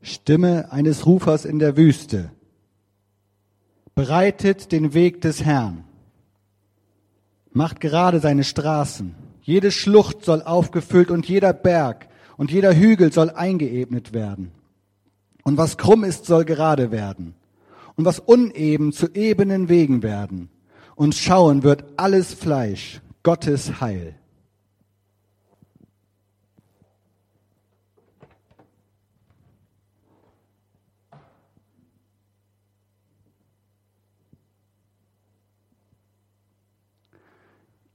Stimme eines Rufers in der Wüste. Bereitet den Weg des Herrn. Macht gerade seine Straßen. Jede Schlucht soll aufgefüllt und jeder Berg und jeder Hügel soll eingeebnet werden. Und was krumm ist, soll gerade werden. Und was uneben zu ebenen Wegen werden. Und schauen wird alles Fleisch, Gottes Heil.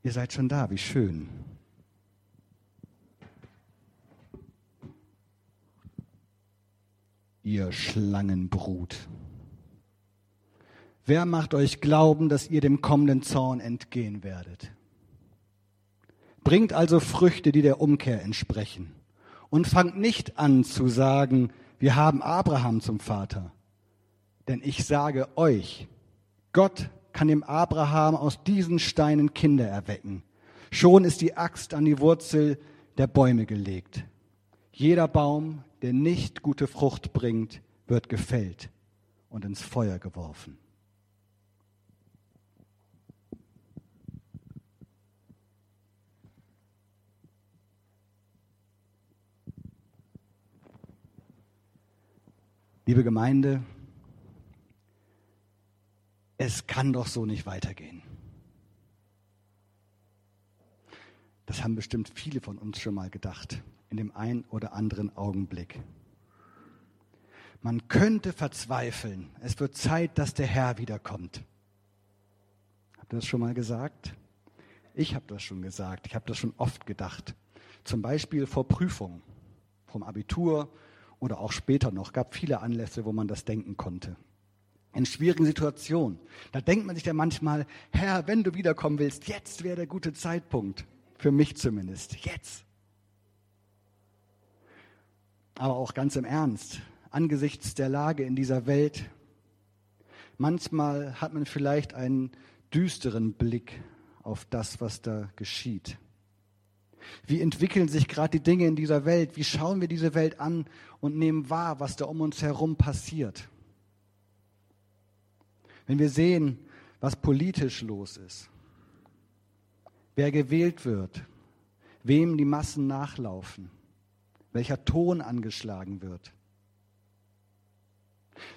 Ihr seid schon da, wie schön. Ihr Schlangenbrut. Wer macht euch glauben, dass ihr dem kommenden Zorn entgehen werdet? Bringt also Früchte, die der Umkehr entsprechen. Und fangt nicht an zu sagen, wir haben Abraham zum Vater. Denn ich sage euch, Gott kann dem Abraham aus diesen Steinen Kinder erwecken. Schon ist die Axt an die Wurzel der Bäume gelegt. Jeder Baum, der nicht gute Frucht bringt, wird gefällt und ins Feuer geworfen. Liebe Gemeinde, es kann doch so nicht weitergehen. Das haben bestimmt viele von uns schon mal gedacht, in dem einen oder anderen Augenblick. Man könnte verzweifeln. Es wird Zeit, dass der Herr wiederkommt. Habt ihr das schon mal gesagt? Ich habe das schon gesagt. Ich habe das schon oft gedacht. Zum Beispiel vor Prüfungen, vom Abitur oder auch später noch. Gab viele Anlässe, wo man das denken konnte in schwierigen Situationen. Da denkt man sich ja manchmal, Herr, wenn du wiederkommen willst, jetzt wäre der gute Zeitpunkt. Für mich zumindest. Jetzt. Aber auch ganz im Ernst, angesichts der Lage in dieser Welt, manchmal hat man vielleicht einen düsteren Blick auf das, was da geschieht. Wie entwickeln sich gerade die Dinge in dieser Welt? Wie schauen wir diese Welt an und nehmen wahr, was da um uns herum passiert? Wenn wir sehen, was politisch los ist, wer gewählt wird, wem die Massen nachlaufen, welcher Ton angeschlagen wird,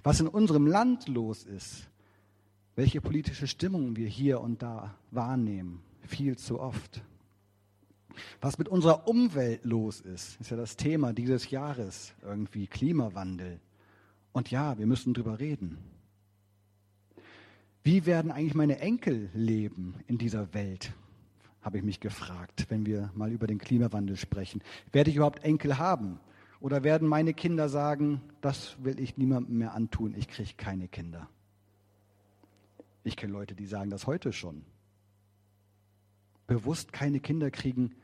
was in unserem Land los ist, welche politische Stimmung wir hier und da wahrnehmen, viel zu oft. Was mit unserer Umwelt los ist, ist ja das Thema dieses Jahres, irgendwie Klimawandel. Und ja, wir müssen drüber reden. Wie werden eigentlich meine Enkel leben in dieser Welt? Habe ich mich gefragt, wenn wir mal über den Klimawandel sprechen. Werde ich überhaupt Enkel haben? Oder werden meine Kinder sagen, das will ich niemandem mehr antun, ich kriege keine Kinder? Ich kenne Leute, die sagen das heute schon. Bewusst keine Kinder kriegen,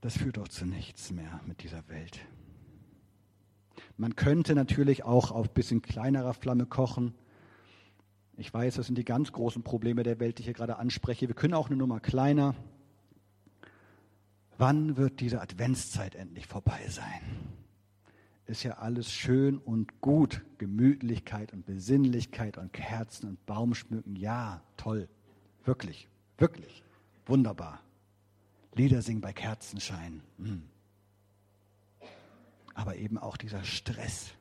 das führt doch zu nichts mehr mit dieser Welt. Man könnte natürlich auch auf ein bisschen kleinerer Flamme kochen ich weiß, das sind die ganz großen Probleme der Welt, die ich hier gerade anspreche. Wir können auch eine Nummer kleiner. Wann wird diese Adventszeit endlich vorbei sein? Ist ja alles schön und gut. Gemütlichkeit und Besinnlichkeit und Kerzen und Baumschmücken. Ja, toll. Wirklich, wirklich. Wunderbar. Lieder singen bei Kerzenschein. Hm. Aber eben auch dieser Stress,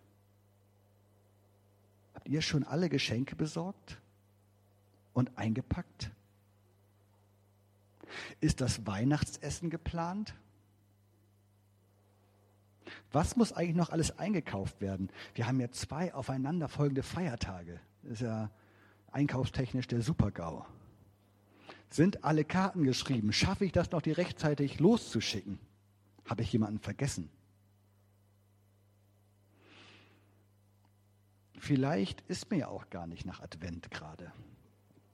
Habt ihr schon alle Geschenke besorgt und eingepackt? Ist das Weihnachtsessen geplant? Was muss eigentlich noch alles eingekauft werden? Wir haben ja zwei aufeinanderfolgende Feiertage. Das ist ja einkaufstechnisch der Supergau. Sind alle Karten geschrieben? Schaffe ich das noch, die rechtzeitig loszuschicken? Habe ich jemanden vergessen? Vielleicht ist mir ja auch gar nicht nach Advent gerade.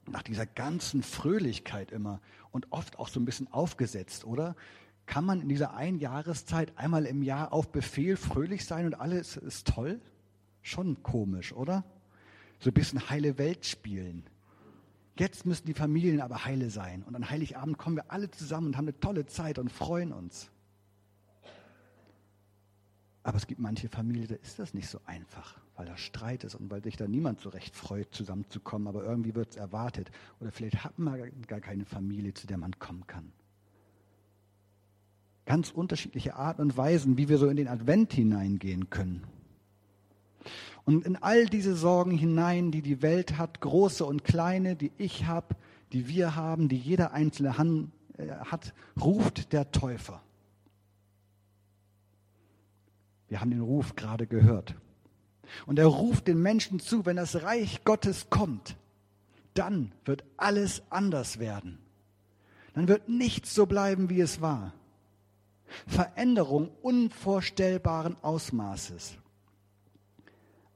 Nach dieser ganzen Fröhlichkeit immer und oft auch so ein bisschen aufgesetzt, oder? Kann man in dieser einen Jahreszeit einmal im Jahr auf Befehl fröhlich sein und alles ist toll? Schon komisch, oder? So ein bisschen heile Welt spielen. Jetzt müssen die Familien aber heile sein. Und an Heiligabend kommen wir alle zusammen und haben eine tolle Zeit und freuen uns. Aber es gibt manche Familien, da ist das nicht so einfach, weil da Streit ist und weil sich da niemand so recht freut, zusammenzukommen. Aber irgendwie wird es erwartet. Oder vielleicht hat man gar keine Familie, zu der man kommen kann. Ganz unterschiedliche Arten und Weisen, wie wir so in den Advent hineingehen können. Und in all diese Sorgen hinein, die die Welt hat, große und kleine, die ich habe, die wir haben, die jeder Einzelne äh, hat, ruft der Täufer. Wir haben den Ruf gerade gehört. Und er ruft den Menschen zu, wenn das Reich Gottes kommt, dann wird alles anders werden. Dann wird nichts so bleiben, wie es war. Veränderung unvorstellbaren Ausmaßes.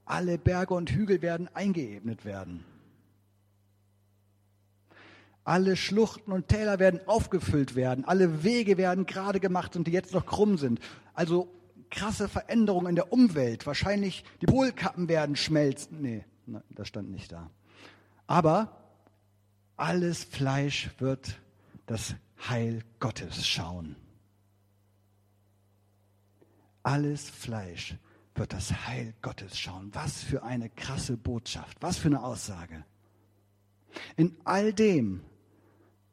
Alle Berge und Hügel werden eingeebnet werden. Alle Schluchten und Täler werden aufgefüllt werden. Alle Wege werden gerade gemacht und die jetzt noch krumm sind. Also krasse Veränderungen in der Umwelt. Wahrscheinlich die Polkappen werden schmelzen. Nee, das stand nicht da. Aber alles Fleisch wird das Heil Gottes schauen. Alles Fleisch wird das Heil Gottes schauen. Was für eine krasse Botschaft, was für eine Aussage. In all dem,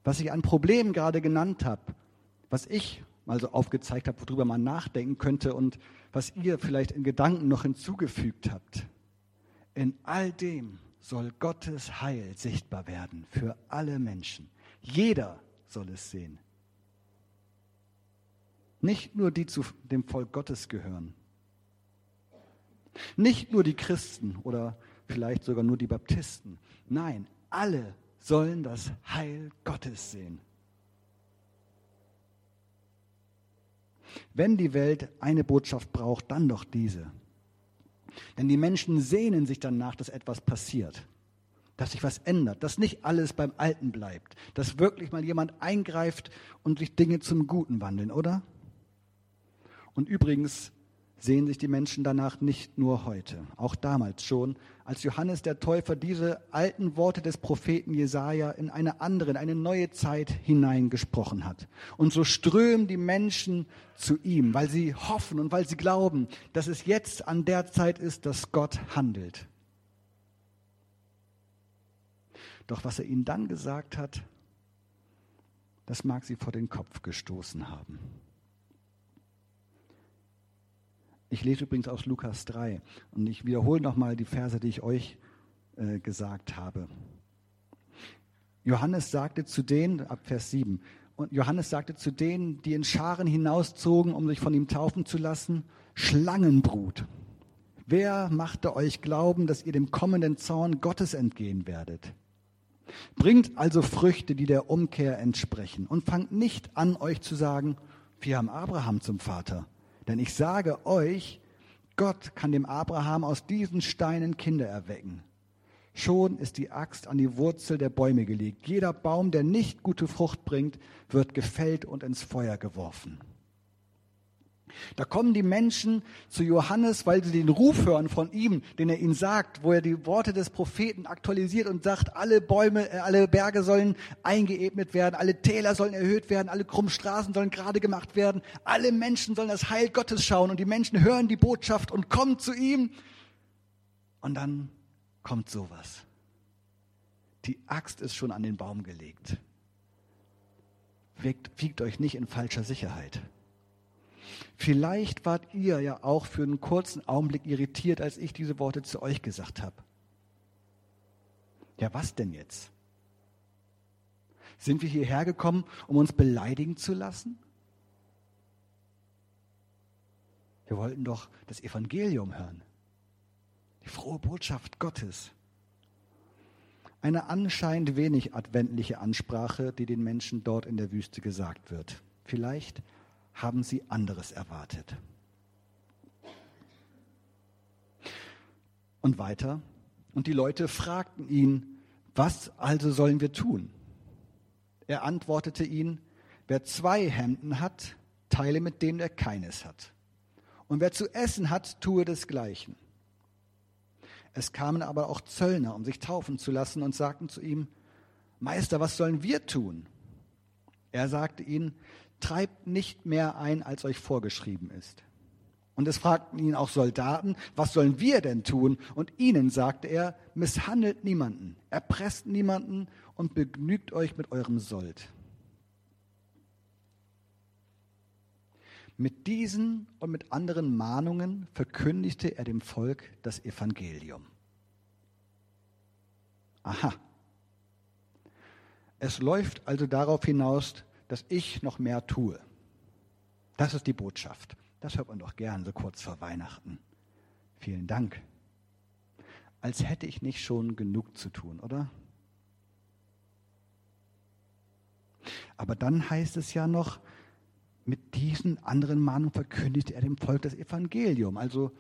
was ich an Problemen gerade genannt habe, was ich mal so aufgezeigt habe, worüber man nachdenken könnte und was ihr vielleicht in Gedanken noch hinzugefügt habt. In all dem soll Gottes Heil sichtbar werden für alle Menschen. Jeder soll es sehen. Nicht nur die zu dem Volk Gottes gehören. Nicht nur die Christen oder vielleicht sogar nur die Baptisten. Nein, alle sollen das Heil Gottes sehen. Wenn die Welt eine Botschaft braucht, dann doch diese. Denn die Menschen sehnen sich danach, dass etwas passiert, dass sich was ändert, dass nicht alles beim Alten bleibt, dass wirklich mal jemand eingreift und sich Dinge zum Guten wandeln, oder? Und übrigens, sehen sich die Menschen danach nicht nur heute, auch damals schon, als Johannes der Täufer diese alten Worte des Propheten Jesaja in eine andere, in eine neue Zeit hineingesprochen hat. Und so strömen die Menschen zu ihm, weil sie hoffen und weil sie glauben, dass es jetzt an der Zeit ist, dass Gott handelt. Doch was er ihnen dann gesagt hat, das mag sie vor den Kopf gestoßen haben. Ich lese übrigens aus Lukas 3 und ich wiederhole nochmal die Verse, die ich euch äh, gesagt habe. Johannes sagte zu denen, ab Vers 7, und Johannes sagte zu denen, die in Scharen hinauszogen, um sich von ihm taufen zu lassen, Schlangenbrut. Wer machte euch glauben, dass ihr dem kommenden Zorn Gottes entgehen werdet? Bringt also Früchte, die der Umkehr entsprechen, und fangt nicht an, euch zu sagen, wir haben Abraham zum Vater. Denn ich sage euch, Gott kann dem Abraham aus diesen Steinen Kinder erwecken. Schon ist die Axt an die Wurzel der Bäume gelegt. Jeder Baum, der nicht gute Frucht bringt, wird gefällt und ins Feuer geworfen. Da kommen die Menschen zu Johannes, weil sie den Ruf hören von ihm, den er ihnen sagt, wo er die Worte des Propheten aktualisiert und sagt, alle Bäume, äh, alle Berge sollen eingeebnet werden, alle Täler sollen erhöht werden, alle krummen Straßen sollen gerade gemacht werden, alle Menschen sollen das Heil Gottes schauen und die Menschen hören die Botschaft und kommen zu ihm. Und dann kommt sowas. Die Axt ist schon an den Baum gelegt. Wiegt, wiegt euch nicht in falscher Sicherheit. Vielleicht wart ihr ja auch für einen kurzen Augenblick irritiert, als ich diese Worte zu euch gesagt habe. Ja, was denn jetzt? Sind wir hierher gekommen, um uns beleidigen zu lassen? Wir wollten doch das Evangelium hören. Die frohe Botschaft Gottes. Eine anscheinend wenig adventliche Ansprache, die den Menschen dort in der Wüste gesagt wird. Vielleicht haben sie anderes erwartet. Und weiter, und die Leute fragten ihn, was also sollen wir tun? Er antwortete ihnen, wer zwei Hemden hat, teile mit dem, der keines hat. Und wer zu essen hat, tue desgleichen. Es kamen aber auch Zöllner, um sich taufen zu lassen, und sagten zu ihm, Meister, was sollen wir tun? Er sagte ihnen, treibt nicht mehr ein, als euch vorgeschrieben ist. Und es fragten ihn auch Soldaten, was sollen wir denn tun? Und ihnen sagte er, misshandelt niemanden, erpresst niemanden und begnügt euch mit eurem Sold. Mit diesen und mit anderen Mahnungen verkündigte er dem Volk das Evangelium. Aha. Es läuft also darauf hinaus, dass ich noch mehr tue. Das ist die Botschaft. Das hört man doch gern so kurz vor Weihnachten. Vielen Dank. Als hätte ich nicht schon genug zu tun, oder? Aber dann heißt es ja noch, mit diesen anderen Mahnungen verkündigt er dem Volk das Evangelium. Also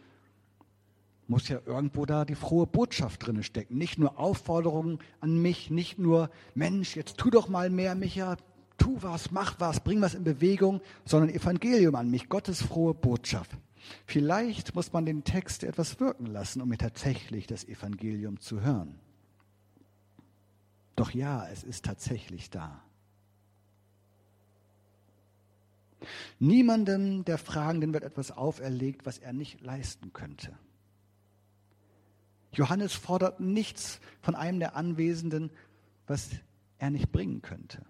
muss ja irgendwo da die frohe Botschaft drin stecken. Nicht nur Aufforderungen an mich, nicht nur, Mensch, jetzt tu doch mal mehr, Micha, tu was, mach was, bring was in Bewegung, sondern Evangelium an mich, Gottes frohe Botschaft. Vielleicht muss man den Text etwas wirken lassen, um mir tatsächlich das Evangelium zu hören. Doch ja, es ist tatsächlich da. Niemandem der Fragenden wird etwas auferlegt, was er nicht leisten könnte. Johannes fordert nichts von einem der Anwesenden, was er nicht bringen könnte.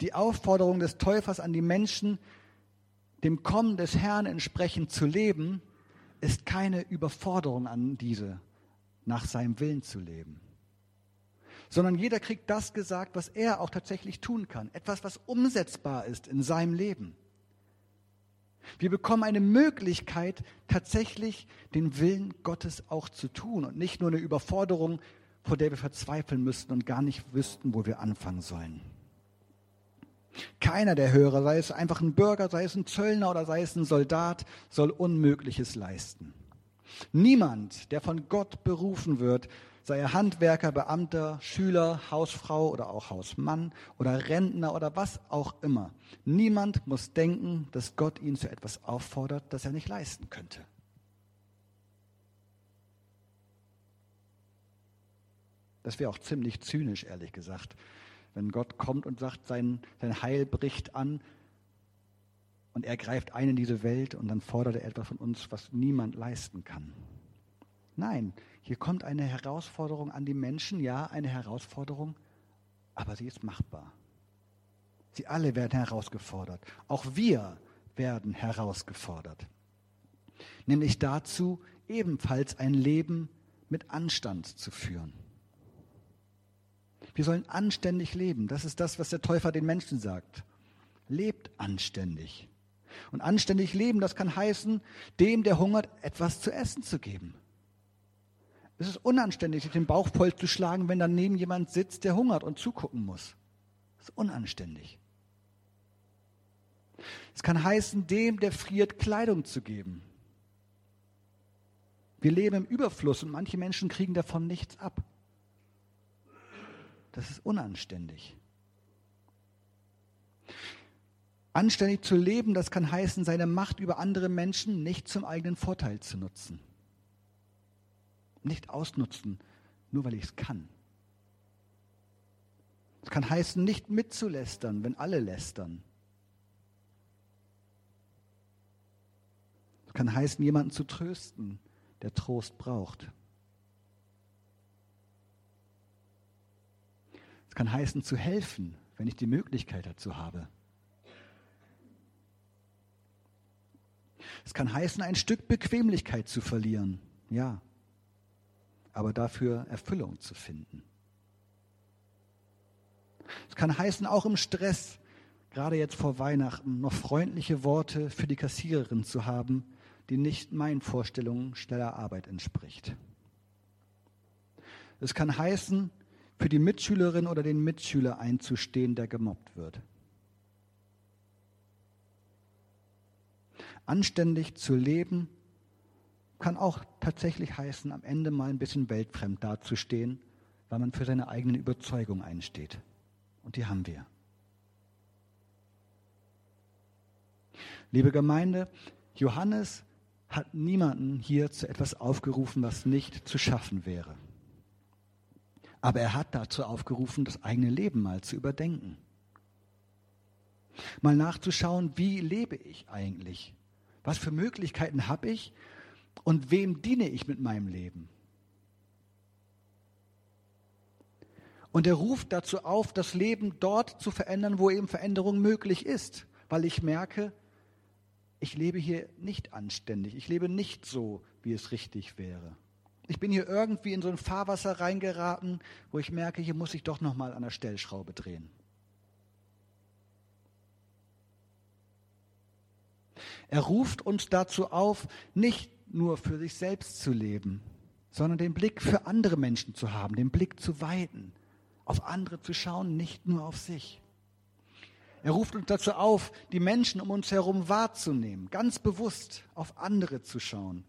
Die Aufforderung des Täufers an die Menschen, dem Kommen des Herrn entsprechend zu leben, ist keine Überforderung an diese, nach seinem Willen zu leben. Sondern jeder kriegt das gesagt, was er auch tatsächlich tun kann. Etwas, was umsetzbar ist in seinem Leben. Wir bekommen eine Möglichkeit, tatsächlich den Willen Gottes auch zu tun und nicht nur eine Überforderung, vor der wir verzweifeln müssten und gar nicht wüssten, wo wir anfangen sollen. Keiner der Hörer, sei es einfach ein Bürger, sei es ein Zöllner oder sei es ein Soldat, soll Unmögliches leisten. Niemand, der von Gott berufen wird, sei er Handwerker, Beamter, Schüler, Hausfrau oder auch Hausmann oder Rentner oder was auch immer. Niemand muss denken, dass Gott ihn zu etwas auffordert, das er nicht leisten könnte. Das wäre auch ziemlich zynisch, ehrlich gesagt, wenn Gott kommt und sagt, sein, sein Heil bricht an und er greift ein in diese Welt und dann fordert er etwas von uns, was niemand leisten kann. Nein, hier kommt eine Herausforderung an die Menschen, ja, eine Herausforderung, aber sie ist machbar. Sie alle werden herausgefordert. Auch wir werden herausgefordert. Nämlich dazu, ebenfalls ein Leben mit Anstand zu führen. Wir sollen anständig leben. Das ist das, was der Täufer den Menschen sagt. Lebt anständig. Und anständig leben, das kann heißen, dem, der hungert, etwas zu essen zu geben. Es ist unanständig, sich den Bauch voll zu schlagen, wenn daneben jemand sitzt, der hungert und zugucken muss. Das ist unanständig. Es kann heißen, dem, der friert, Kleidung zu geben. Wir leben im Überfluss und manche Menschen kriegen davon nichts ab. Das ist unanständig. Anständig zu leben, das kann heißen, seine Macht über andere Menschen nicht zum eigenen Vorteil zu nutzen. Nicht ausnutzen, nur weil ich es kann. Es kann heißen, nicht mitzulästern, wenn alle lästern. Es kann heißen, jemanden zu trösten, der Trost braucht. Es kann heißen, zu helfen, wenn ich die Möglichkeit dazu habe. Es kann heißen, ein Stück Bequemlichkeit zu verlieren, ja, aber dafür Erfüllung zu finden. Es kann heißen, auch im Stress, gerade jetzt vor Weihnachten, noch freundliche Worte für die Kassiererin zu haben, die nicht meinen Vorstellungen schneller Arbeit entspricht. Es kann heißen, für die Mitschülerin oder den Mitschüler einzustehen, der gemobbt wird. Anständig zu leben kann auch tatsächlich heißen, am Ende mal ein bisschen weltfremd dazustehen, weil man für seine eigenen Überzeugung einsteht. Und die haben wir. Liebe Gemeinde, Johannes hat niemanden hier zu etwas aufgerufen, was nicht zu schaffen wäre. Aber er hat dazu aufgerufen, das eigene Leben mal zu überdenken. Mal nachzuschauen, wie lebe ich eigentlich? Was für Möglichkeiten habe ich und wem diene ich mit meinem Leben? Und er ruft dazu auf, das Leben dort zu verändern, wo eben Veränderung möglich ist, weil ich merke, ich lebe hier nicht anständig, ich lebe nicht so, wie es richtig wäre. Ich bin hier irgendwie in so ein Fahrwasser reingeraten, wo ich merke, hier muss ich doch noch mal an der Stellschraube drehen. Er ruft uns dazu auf, nicht nur für sich selbst zu leben, sondern den Blick für andere Menschen zu haben, den Blick zu weiten, auf andere zu schauen, nicht nur auf sich. Er ruft uns dazu auf, die Menschen um uns herum wahrzunehmen, ganz bewusst auf andere zu schauen.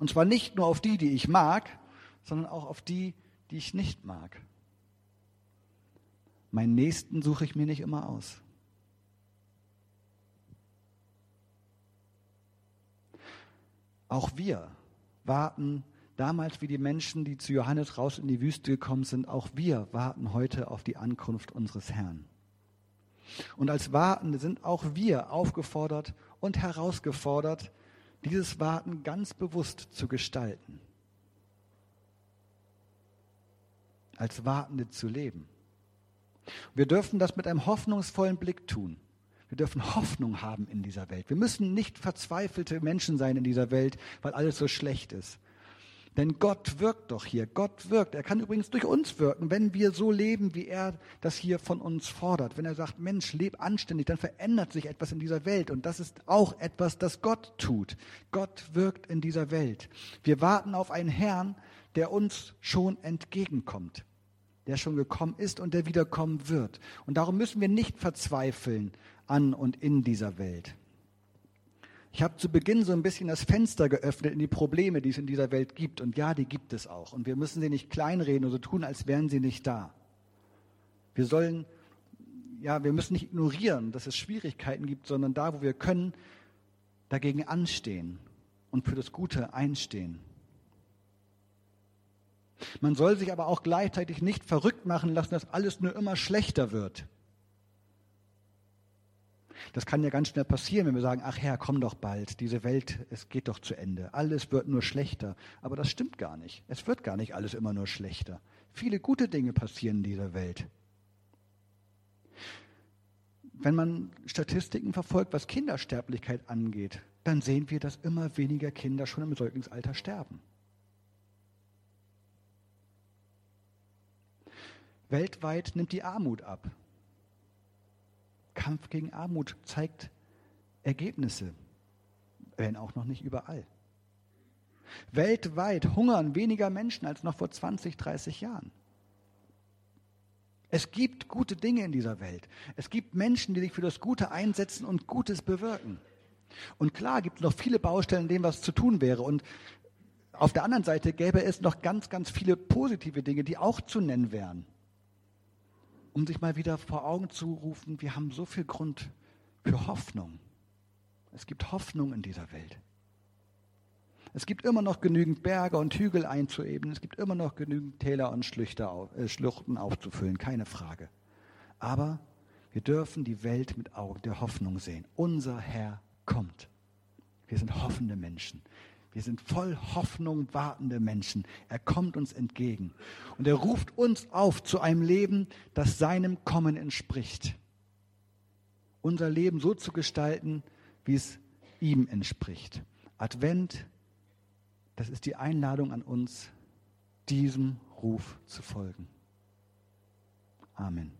Und zwar nicht nur auf die, die ich mag, sondern auch auf die, die ich nicht mag. Meinen Nächsten suche ich mir nicht immer aus. Auch wir warten damals wie die Menschen, die zu Johannes raus in die Wüste gekommen sind, auch wir warten heute auf die Ankunft unseres Herrn. Und als Wartende sind auch wir aufgefordert und herausgefordert, dieses Warten ganz bewusst zu gestalten. Als Wartende zu leben. Wir dürfen das mit einem hoffnungsvollen Blick tun. Wir dürfen Hoffnung haben in dieser Welt. Wir müssen nicht verzweifelte Menschen sein in dieser Welt, weil alles so schlecht ist. Denn Gott wirkt doch hier. Gott wirkt. Er kann übrigens durch uns wirken, wenn wir so leben, wie er das hier von uns fordert. Wenn er sagt, Mensch, leb anständig, dann verändert sich etwas in dieser Welt. Und das ist auch etwas, das Gott tut. Gott wirkt in dieser Welt. Wir warten auf einen Herrn, der uns schon entgegenkommt. Der schon gekommen ist und der wiederkommen wird. Und darum müssen wir nicht verzweifeln an und in dieser Welt. Ich habe zu Beginn so ein bisschen das Fenster geöffnet in die Probleme, die es in dieser Welt gibt. Und ja, die gibt es auch. Und wir müssen sie nicht kleinreden oder so tun, als wären sie nicht da. Wir sollen, ja, wir müssen nicht ignorieren, dass es Schwierigkeiten gibt, sondern da, wo wir können, dagegen anstehen und für das Gute einstehen. Man soll sich aber auch gleichzeitig nicht verrückt machen lassen, dass alles nur immer schlechter wird. Das kann ja ganz schnell passieren, wenn wir sagen, ach Herr, komm doch bald, diese Welt, es geht doch zu Ende, alles wird nur schlechter. Aber das stimmt gar nicht. Es wird gar nicht alles immer nur schlechter. Viele gute Dinge passieren in dieser Welt. Wenn man Statistiken verfolgt, was Kindersterblichkeit angeht, dann sehen wir, dass immer weniger Kinder schon im Säuglingsalter sterben. Weltweit nimmt die Armut ab. Kampf gegen Armut zeigt Ergebnisse, wenn auch noch nicht überall. Weltweit hungern weniger Menschen als noch vor 20, 30 Jahren. Es gibt gute Dinge in dieser Welt. Es gibt Menschen, die sich für das Gute einsetzen und Gutes bewirken. Und klar gibt es noch viele Baustellen, in denen was zu tun wäre. Und auf der anderen Seite gäbe es noch ganz, ganz viele positive Dinge, die auch zu nennen wären um sich mal wieder vor Augen zu rufen, wir haben so viel Grund für Hoffnung. Es gibt Hoffnung in dieser Welt. Es gibt immer noch genügend Berge und Hügel einzuebnen. Es gibt immer noch genügend Täler und äh, Schluchten aufzufüllen, keine Frage. Aber wir dürfen die Welt mit Augen der Hoffnung sehen. Unser Herr kommt. Wir sind hoffende Menschen. Wir sind voll Hoffnung wartende Menschen. Er kommt uns entgegen. Und er ruft uns auf zu einem Leben, das seinem Kommen entspricht. Unser Leben so zu gestalten, wie es ihm entspricht. Advent, das ist die Einladung an uns, diesem Ruf zu folgen. Amen.